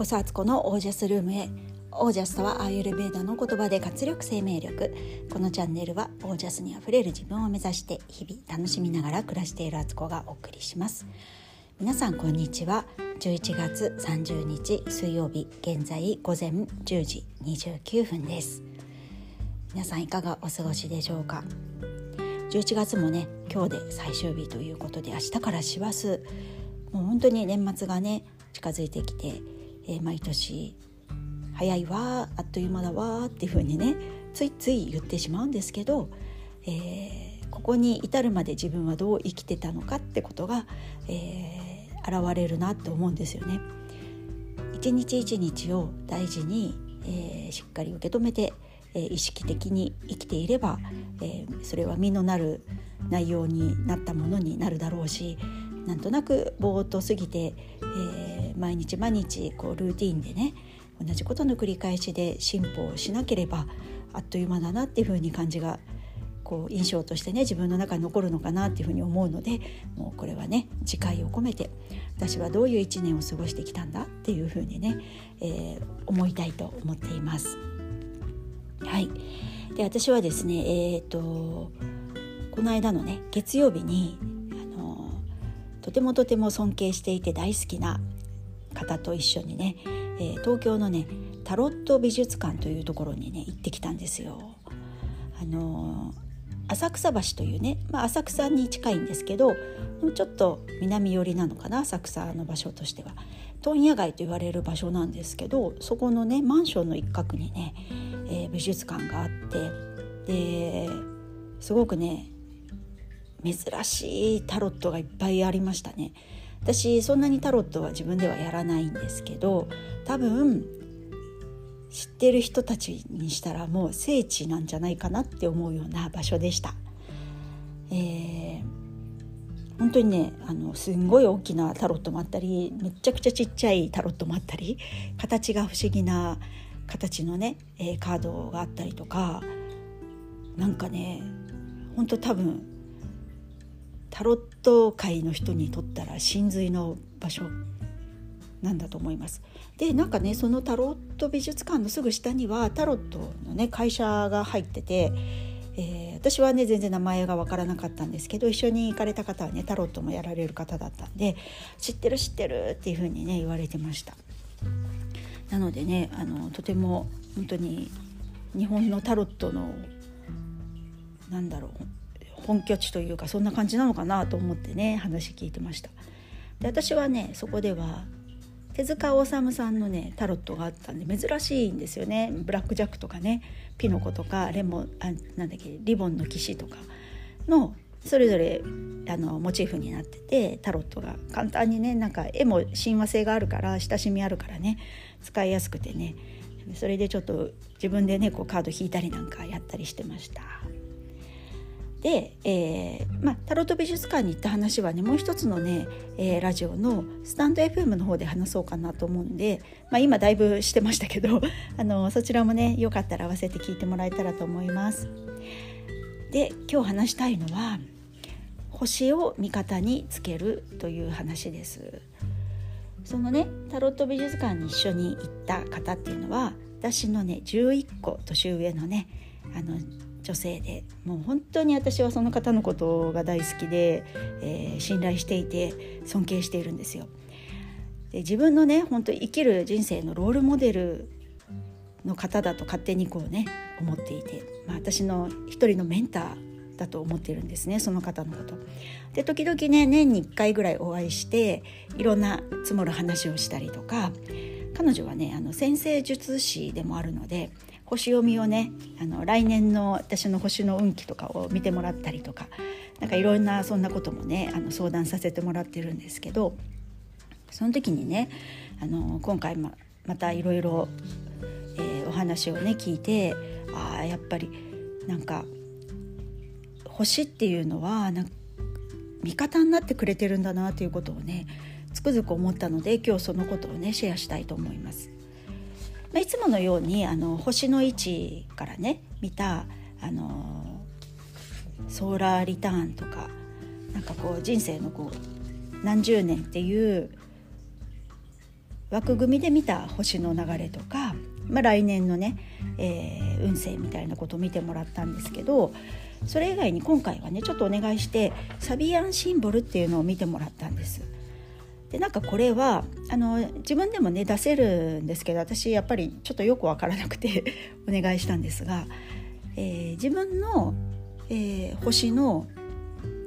こそアツコのオージャスルームへ。オージャスとはアーユルベーダの言葉で活力生命力。このチャンネルはオージャスにあふれる自分を目指して日々楽しみながら暮らしているアツコがお送りします。皆さんこんにちは。11月30日水曜日現在午前10時29分です。皆さんいかがお過ごしでしょうか？11月もね今日で最終日ということで明日から師走。もう本当に年末がね近づいてきて、えー、毎年早いわあっという間だわっていう風にねついつい言ってしまうんですけど、えー、ここに至るまで自分はどう生きてたのかってことが、えー、現れるなと思うんですよね。一日一日を大事に、えー、しっかり受け止めて、えー、意識的に生きていれば、えー、それは身のなる内容になったものになるだろうしなんとなくぼーっと過ぎて、えー、毎日毎日こうルーティンでね同じことの繰り返しで進歩をしなければあっという間だなっていうふうに感じがこう印象としてね自分の中に残るのかなっていうふうに思うのでもうこれはね次回を込めて私はどういう一年を過ごしてきたんだっていうふうにね、えー、思いたいと思っています。はいで私はですねえっ、ー、とこの間のね月曜日にあのとてもとても尊敬していて大好きな方と一緒にね、えー、東京のねタロット美術館というところにね行ってきたんですよ。あのー、浅草橋というね、まあ、浅草に近いんですけどちょっと南寄りなのかな浅草の場所としては問屋街と言われる場所なんですけどそこのねマンションの一角にね、えー、美術館があってですごくね珍しいタロットがいっぱいありましたね私そんなにタロットは自分ではやらないんですけど多分知ってる人たちにしたらもう聖地なんじゃないかなって思うような場所でした。えー、本当にねあのすんごい大きなタロットもあったりめちゃくちゃちっちゃいタロットもあったり形が不思議な形のね、えー、カードがあったりとかなんかね本当多分タロット界の人にとったら真髄の場所なんだと思います。でなんかねそのタロット美術館のすぐ下にはタロットのね会社が入ってて、えー、私はね全然名前が分からなかったんですけど一緒に行かれた方はねタロットもやられる方だったんで知ってる知ってるっていう風にね言われてました。なのでねあのとても本当に日本のタロットのなんだろう本拠地というかそんな感じなのかなと思ってね話聞いてました。で私はねそこでは手塚治虫さんのねタロットがあったんで珍しいんですよね。ブラック・ジャックとかねピノコとかレモンあなんだっけリボンの騎士とかのそれぞれあのモチーフになっててタロットが。簡単にねなんか絵も親和性があるから親しみあるからね使いやすくてね。それでちょっと自分でねこうカード引いたりなんかやったりしてました。で、えーまあ、タロット美術館に行った話はねもう一つのね、えー、ラジオのスタンド FM の方で話そうかなと思うんで、まあ、今だいぶしてましたけど あのそちらもねよかったら合わせて聞いてもらえたらと思います。で今日話したいのは星を味方につけるという話です。そのねタロット美術館に一緒に行った方っていうのは私のね11個年上のねあの女性でもう本当に私はその方のことが大好きで、えー、信頼していて尊敬しているんですよ。で自分のね本当生きる人生のロールモデルの方だと勝手にこうね思っていて、まあ、私の一人のメンターだと思っているんですねその方のこと。で時々ね年に1回ぐらいお会いしていろんな積もる話をしたりとか彼女はねあの先生術師でもあるので星読みをねあの来年の私の星の運気とかを見てもらったりとかなんかいろんなそんなこともねあの相談させてもらってるんですけどその時にねあの今回ままたいろいろお話をね聞いてああやっぱりなんか星っていうのはなんか味方になってくれてるんだなということをねつくづく思ったので今日そのことをねシェアしたいと思います。まあ、いつものようにあの星の位置からね見たあのソーラーリターンとかなんかこう人生のこう何十年っていう枠組みで見た星の流れとか、まあ、来年のね、えー、運勢みたいなことを見てもらったんですけどそれ以外に今回はねちょっとお願いしてサビアンシンボルっていうのを見てもらったんです。でなんかこれはあの自分でもね出せるんですけど私やっぱりちょっとよく分からなくて お願いしたんですが、えー、自分の、えー、星の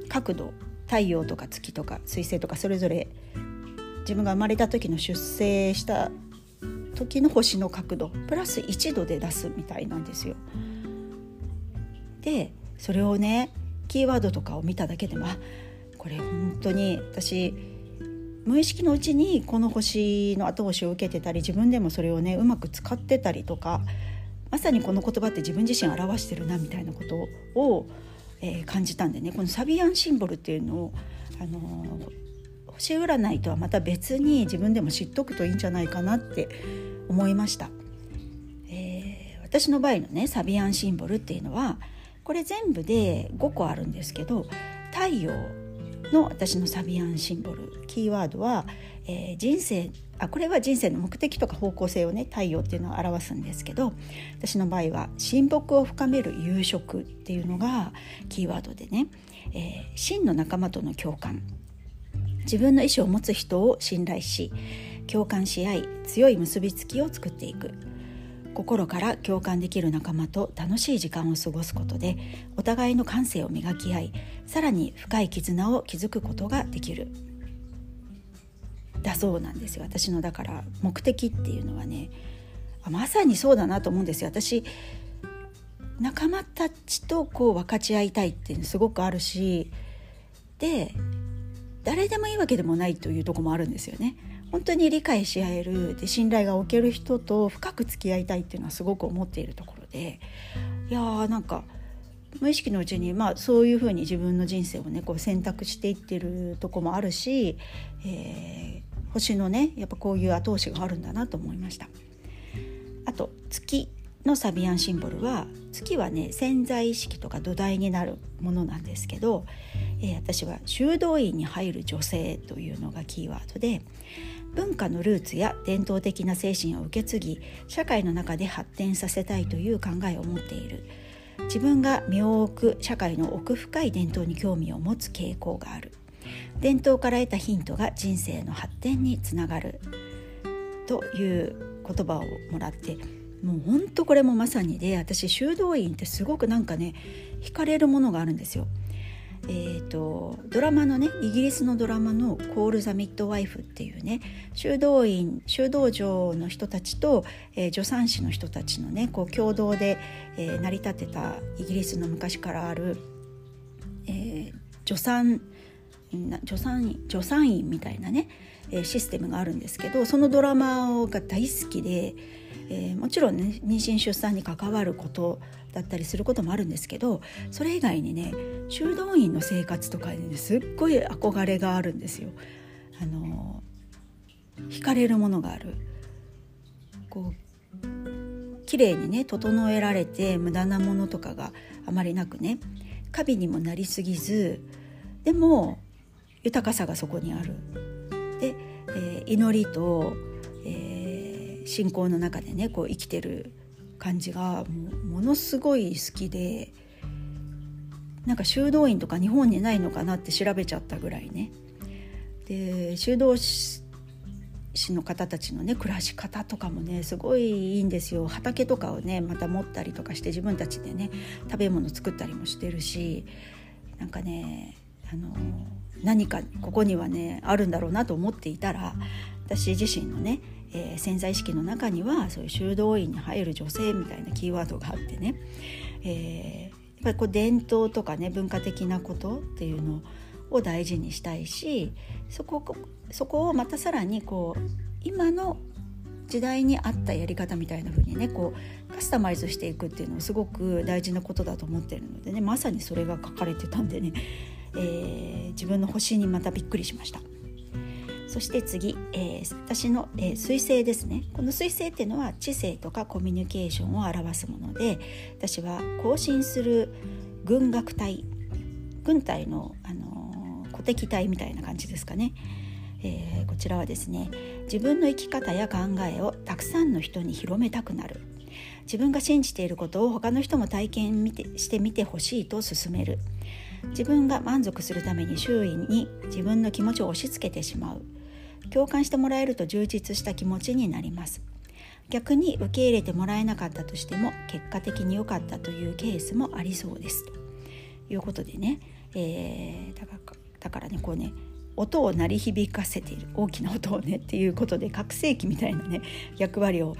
角度太陽とか月とか水星とかそれぞれ自分が生まれた時の出生した時の星の角度プラス1度で出すみたいなんですよ。でそれをねキーワードとかを見ただけでもこれ本当に私無意識のうちにこの星の後押しを受けてたり自分でもそれをねうまく使ってたりとかまさにこの言葉って自分自身表してるなみたいなことを、えー、感じたんでねこのサビアンシンボルっていうのを、あのー、星占いとはまた別に自分でも知っとくといいんじゃないかなって思いました。えー、私の場合のねサビアンシンボルっていうのはこれ全部で5個あるんですけど太陽の私のサビアンシンボルキーワードは、えー、人生あこれは人生の目的とか方向性をね太陽っていうのを表すんですけど私の場合は親睦を深める夕食っていうのがキーワードでね、えー、真の仲間との共感。自分の意思を持つ人を信頼し共感し合い強い結びつきを作っていく。心から共感できる仲間と楽しい時間を過ごすことでお互いの感性を磨き合いさらに深い絆を築くことができる。だそうなんですよ私のだから目的っていうのはねまさにそうだなと思うんですよ私仲間たちとこう分かち合いたいっていうのすごくあるしで誰でもいいわけでもないというとこもあるんですよね。本当に理解し合えるで信頼がおける人と深く付き合いたいっていうのはすごく思っているところでいやーなんか無意識のうちに、まあ、そういうふうに自分の人生をねこう選択していってるとこもあるし、えー、星のねやっぱこういう後押しがあるんだなと思いました。あと月のサビアンシンボルは月はね潜在意識とか土台になるものなんですけど、えー、私は修道院に入る女性というのがキーワードで文化のルーツや伝統的な精神を受け継ぎ社会の中で発展させたいという考えを持っている自分が身を置く社会の奥深い伝統に興味を持つ傾向がある伝統から得たヒントが人生の発展につながるという言葉をもらってもうほんとこれもまさにで私修道院ってすごくなんかね惹かれるものがあるんですよ。えーと、ドラマのねイギリスのドラマの「コール・ザ・ミッドワイフ」っていうね修道院修道場の人たちと、えー、助産師の人たちのねこう共同で、えー、成り立てたイギリスの昔からある、えー、助産助産院助産院みたいなね、え、システムがあるんですけどそのドラマが大好きで、えー、もちろんね妊娠出産に関わることだったりすることもあるんですけどそれ以外にね修道院の生活とかに、ね、すっごい憧れがあるんですよ。あの惹かれるものがあるこう綺麗にね整えられて無駄なものとかがあまりなくね華美にもなりすぎずでも豊かさがそこにある。で、えー、祈りと、えー、信仰の中でねこう生きてる感じがものすごい好きでなんか修道院とか日本にないのかなって調べちゃったぐらいねで修道士の方たちのね暮らし方とかもねすごいいいんですよ畑とかをねまた持ったりとかして自分たちでね食べ物作ったりもしてるしなんかねあの何かここにはねあるんだろうなと思っていたら私自身のねえー、潜在意識の中にはそういう修道院に入る女性みたいなキーワードがあってね、えー、やっぱりこう伝統とかね文化的なことっていうのを大事にしたいしそこそこをまたさらにこう今の時代に合ったやり方みたいな風にねこうカスタマイズしていくっていうのはすごく大事なことだと思ってるのでねまさにそれが書かれてたんでね、えー、自分の星にまたびっくりしました。そして次、えー、私の、えー、水星ですね。この水星っていうのは知性とかコミュニケーションを表すもので私は行進する軍楽隊軍隊の、あのー、鼓笛隊みたいな感じですかね、えー、こちらはですね自分の生き方や考えをたくさんの人に広めたくなる。自分が信じていることを他の人も体験してみてほしいと勧める。自分が満足するために周囲に自分の気持ちを押し付けてしまう。共感してもらえると充実した気持ちになります。逆に受け入れてもらえなかったとしても結果的に良かったというケースもありそうです。ということでね、えー、だからだからねこうね音を鳴り響かせている。大きな音をねっていうことで拡声器みたいなね役割を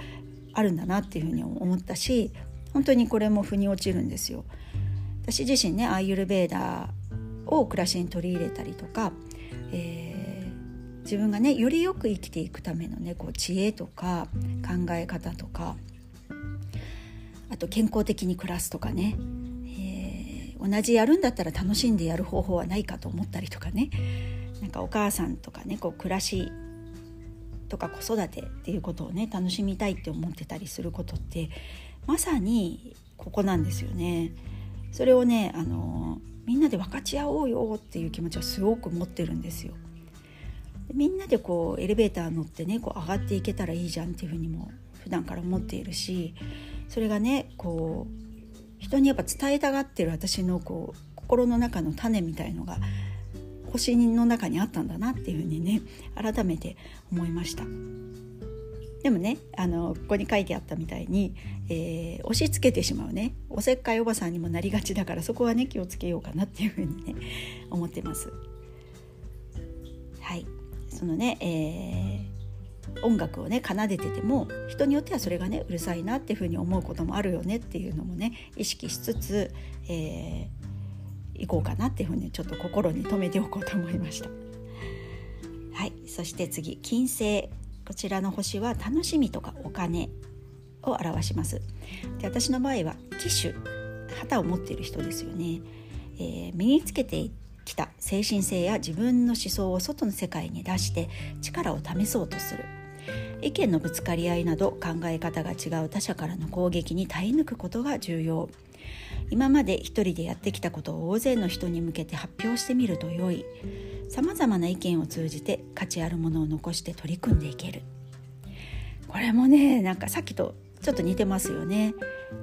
あるんだなっていうふうに思ったし本当にこれも腑に落ちるんですよ。私自身ねアーユルベーダーを暮らしに取り入れたりとか、えー、自分がねよりよく生きていくためのねこう知恵とか考え方とかあと健康的に暮らすとかね、えー、同じやるんだったら楽しんでやる方法はないかと思ったりとかねなんかお母さんとかねこう暮らしとか子育てっていうことをね楽しみたいって思ってたりすることってまさにここなんですよね。それをねあのみんなで分かち合おうよっていう気持ちはすごく持ってるんですよ。みんなでこうエレベーター乗ってねこう上がっていけたらいいじゃんっていうふうにも普段から思っているしそれがねこう人にやっぱ伝えたがってる私のこう心の中の種みたいのが星の中にあったんだなっていうふうにね改めて思いました。でもねあのここに書いてあったみたいに、えー、押し付けてしまうねおせっかいおばさんにもなりがちだからそこはね気をつけようかなっていうふうにね思ってます。はいそのね、えー、音楽をね奏でてても人によってはそれがねうるさいなっていうふうに思うこともあるよねっていうのもね意識しつつ、えーいこうかなっていうふうにちょっと心に留めておこうと思いました。はい、そして次金星こちらの星は楽しみとかお金を表します。で私の場合は騎手旗を持っている人ですよね、えー、身につけてきた精神性や自分の思想を外の世界に出して力を試そうとする。意見のぶつかり合いなど考え方が違う他者からの攻撃に耐え抜くことが重要。今まで一人でやってきたことを大勢の人に向けて発表してみると良い。さまざまな意見を通じて価値あるものを残して取り組んでいける。これもねなんかさっきとちょっと似てますよね。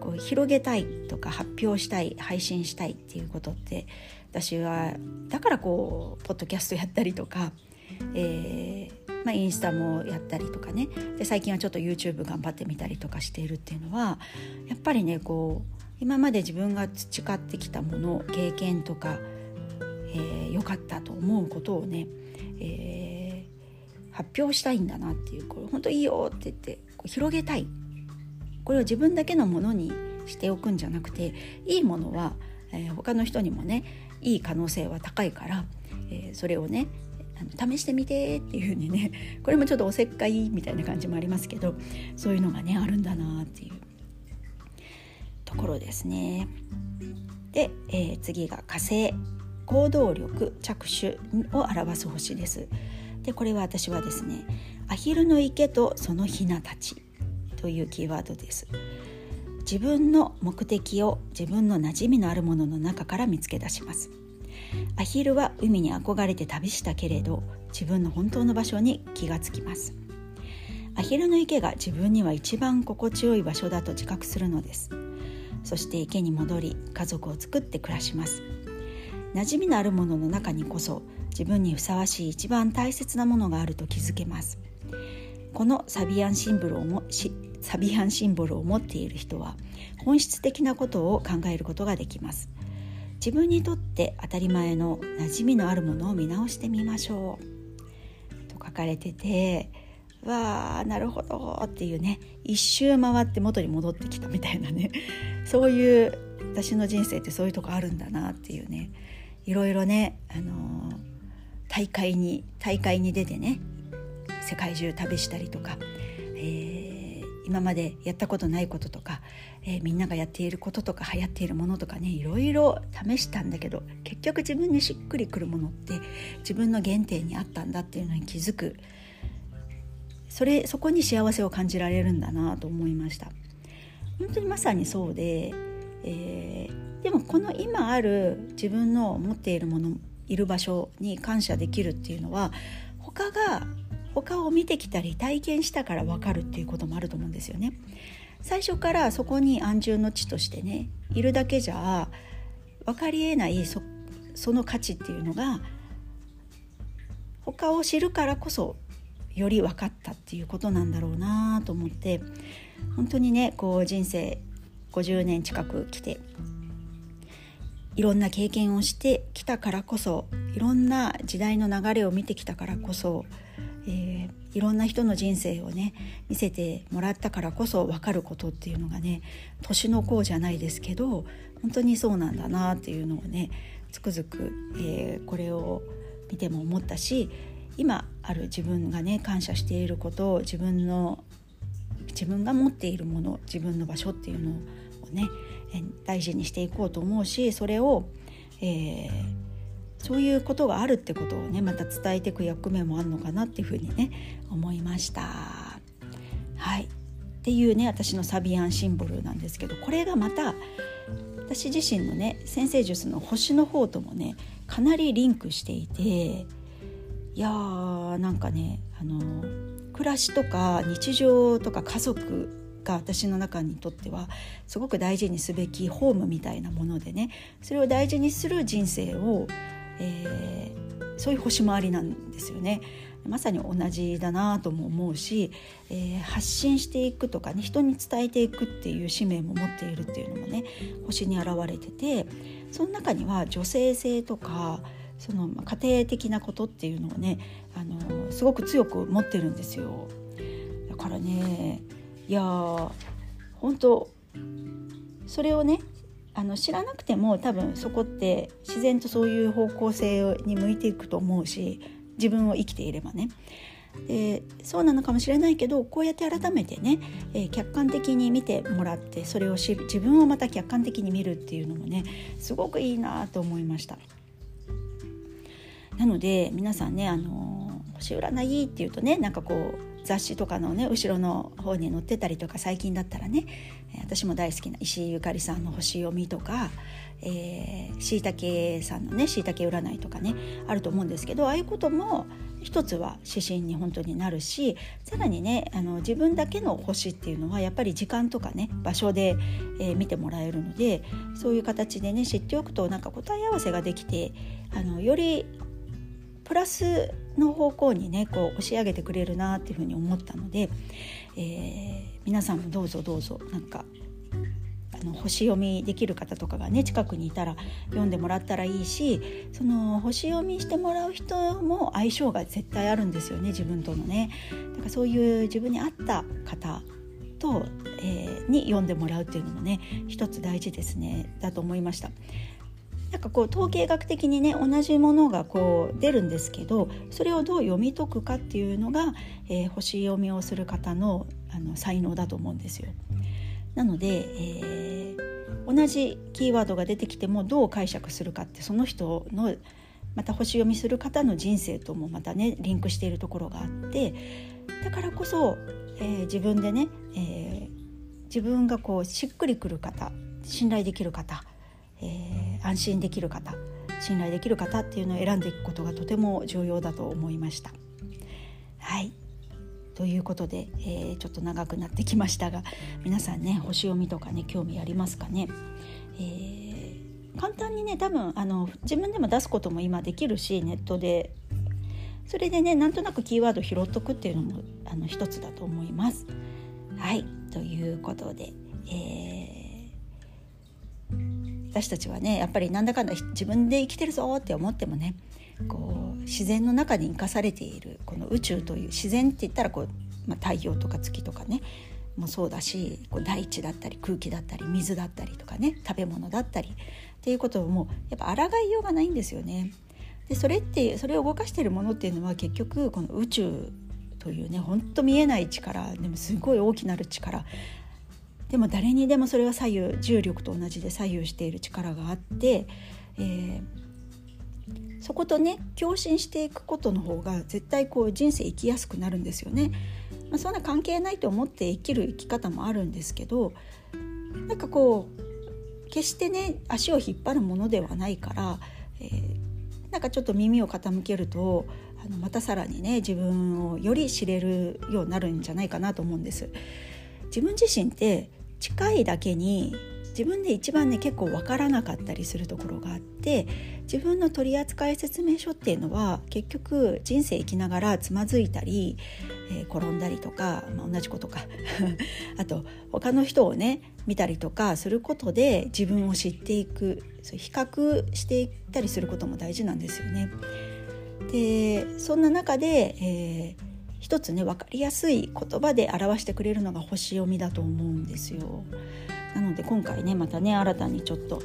こう広げたいとか発表したい配信したいっていうことって私はだからこうポッドキャストやったりとか、えーまあ、インスタもやったりとかね。で最近はちょっと YouTube 頑張ってみたりとかしているっていうのはやっぱりねこう今まで自分が培ってきたもの経験とか良、えー、かったと思うことをね、えー、発表したいんだなっていうこれ本当いいよって言ってこう広げたい。これを自分だけのものにしておくんじゃなくていいものは、えー、他の人にもねいい可能性は高いから、えー、それをね試してみてっていう風にねこれもちょっとおせっかいみたいな感じもありますけどそういうのがねあるんだなっていう。ところですね。で、えー、次が火星行動力着手を表す星です。でこれは私はですねアヒルの池とそのヒナたちというキーワードです。自分の目的を自分の馴染みのあるものの中から見つけ出します。アヒルは海に憧れて旅したけれど自分の本当の場所に気がつきますアヒルの池が自分には一番心地よい場所だと自覚するのですそして池に戻り家族を作って暮らします。馴染みのあるものの中にこそ自分にふさわしい一番大切なものがあると気づけます。このサビアンシンボルをもサビアンシンボルを持っている人は本質的なことを考えることができます。自分にとって当たり前の馴染みのあるものを見直してみましょう。と書かれててわあなるほどっていうね一周回って元に戻ってきたみたいなね そういう私の人生ってそういうとこあるんだなっていうねいろいろね、あのー、大会に大会に出てね世界中旅したりとか、えー、今までやったことないこととか、えー、みんながやっていることとか流行っているものとかねいろいろ試したんだけど結局自分にしっくりくるものって自分の原点にあったんだっていうのに気づくそれそこに幸せを感じられるんだなと思いました本当にまさにそうで、えー、でもこの今ある自分の持っているものいる場所に感謝できるっていうのは他が他を見てきたり体験したから分かるっていうこともあると思うんですよね。最初からそこに安住の地としてねいるだけじゃ分かりえないそその価値っていうのが他を知るからこそより分かったっていうことなんだろうなと思って本当にねこう人生50年近く来ていろんな経験をしてきたからこそいろんな時代の流れを見てきたからこそ、えー、いろんな人の人生をね見せてもらったからこそ分かることっていうのがね年の功じゃないですけど本当にそうなんだなっていうのをねつくづく、えー、これを見ても思ったし今ある自分がね感謝していることを自分の自分が持っているもの自分の場所っていうのをね大事にしていこうと思うしそれを、えー、そういうことがあるってことをねまた伝えていく役目もあるのかなっていうふうにね思いました。はいっていうね私のサビアンシンボルなんですけどこれがまた私自身のね先生術の星の方ともねかなりリンクしていていやーなんかねあの暮らしとか日常とか家族が私の中にとってはすごく大事にすべきホームみたいなものでねそれを大事にする人生を、えー、そういう星回りなんですよね。まさに同じだなとも思うし、えー、発信していくとかね人に伝えていくっていう使命も持っているっていうのもね星に現れててその中には女性性とかその家庭的なことっていうのをねあのすごく強く持ってるんですよ。だからねいや本当それをねあの知らなくても多分そこって自然とそういう方向性に向いていくと思うし自分を生きていればね。でそうなのかもしれないけどこうやって改めてね、えー、客観的に見てもらってそれを知る自分をまた客観的に見るっていうのもねすごくいいなと思いました。なので皆さんねあの星占いっていうとねなんかこう雑誌とかのね後ろの方に載ってたりとか最近だったらね私も大好きな石井ゆかりさんの星読みとかしいたけさんのねしいたけ占いとかねあると思うんですけどああいうことも一つは指針に本当になるしさらにねあの自分だけの星っていうのはやっぱり時間とかね場所で、えー、見てもらえるのでそういう形でね知っておくとなんか答え合わせができてあのよりプラスの方向にねこう押し上げてくれるなっていうふうに思ったので、えー、皆さんもどうぞどうぞなんかあの星読みできる方とかがね近くにいたら読んでもらったらいいしその星読みしてもらう人も相性が絶対あるんですよね自分とのね。だからそういう自分に合った方と、えー、に読んでもらうっていうのもね一つ大事ですねだと思いました。なんかこう統計学的にね同じものがこう出るんですけどそれをどう読み解くかっていうのが、えー、星読みをする方のあの才能だと思うんですよ。なので、えー、同じキーワードが出てきてもどう解釈するかってその人のまた星読みする方の人生ともまたねリンクしているところがあってだからこそ、えー、自分でね、えー、自分がこうしっくりくる方信頼できる方えー、安心できる方信頼できる方っていうのを選んでいくことがとても重要だと思いました。はいということで、えー、ちょっと長くなってきましたが皆さんね星読みとかね興味ありますかね、えー、簡単にね多分あの自分でも出すことも今できるしネットでそれでねなんとなくキーワード拾っとくっていうのもあの一つだと思います。はいということで、えー私たちはねやっぱりなんだかんだ自分で生きてるぞって思ってもねこう自然の中に生かされているこの宇宙という自然って言ったらこう、まあ、太陽とか月とかねもそうだしこう大地だったり空気だったり水だったりとかね食べ物だったりっていうことをもうやっぱ抗いようがないんですよね。でそれってそれを動かしているものっていうのは結局この宇宙というねほんと見えない力でもすごい大きなる力でも誰にでもそれは左右重力と同じで左右している力があって、えー、そことね共振していくことの方が絶対こう人生生きやすくなるんですよね。まあ、そんな関係ないと思って生きる生き方もあるんですけどなんかこう決してね足を引っ張るものではないから、えー、なんかちょっと耳を傾けるとあのまたさらにね自分をより知れるようになるんじゃないかなと思うんです。自分自身って近いだけに自分で一番ね結構分からなかったりするところがあって自分の取扱説明書っていうのは結局人生生きながらつまずいたり、えー、転んだりとか、まあ、同じことか あと他の人をね見たりとかすることで自分を知っていくそ比較していったりすることも大事なんですよね。でそんな中で、えー一つね分かりやすい言葉で表してくれるのが星読みだと思うんですよ。なので今回ねまたね新たにちょっと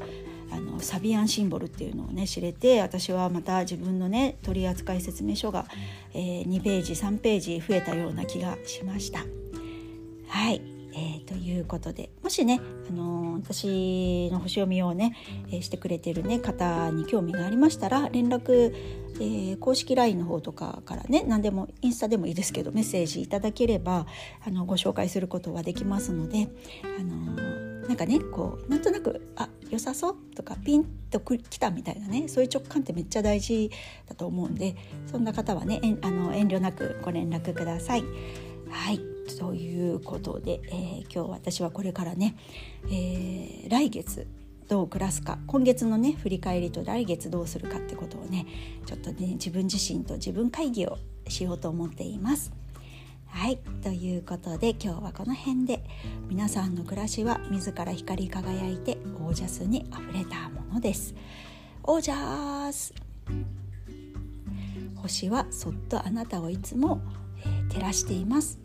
あのサビアンシンボルっていうのをね知れて私はまた自分のね取扱説明書が、えー、2ページ3ページ増えたような気がしました。はい、えー、ということでもしね、あのー、私の星読みをね、えー、してくれてる、ね、方に興味がありましたら連絡えー、公式 LINE の方とかからね何でもインスタでもいいですけどメッセージいただければあのご紹介することはできますので、あのー、なんかねこうなんとなくあ良さそうとかピンときたみたいなねそういう直感ってめっちゃ大事だと思うんでそんな方はねあの遠慮なくご連絡ください。はいということで、えー、今日私はこれからね、えー、来月どう暮らすか今月のね振り返りと来月どうするかってことをねちょっとね自分自身と自分会議をしようと思っています。はいということで今日はこの辺で皆さんの暮らしは自ら光り輝いてオージャスにあふれたものです。オージャス星はそっとあなたをいつも、え、照らしています。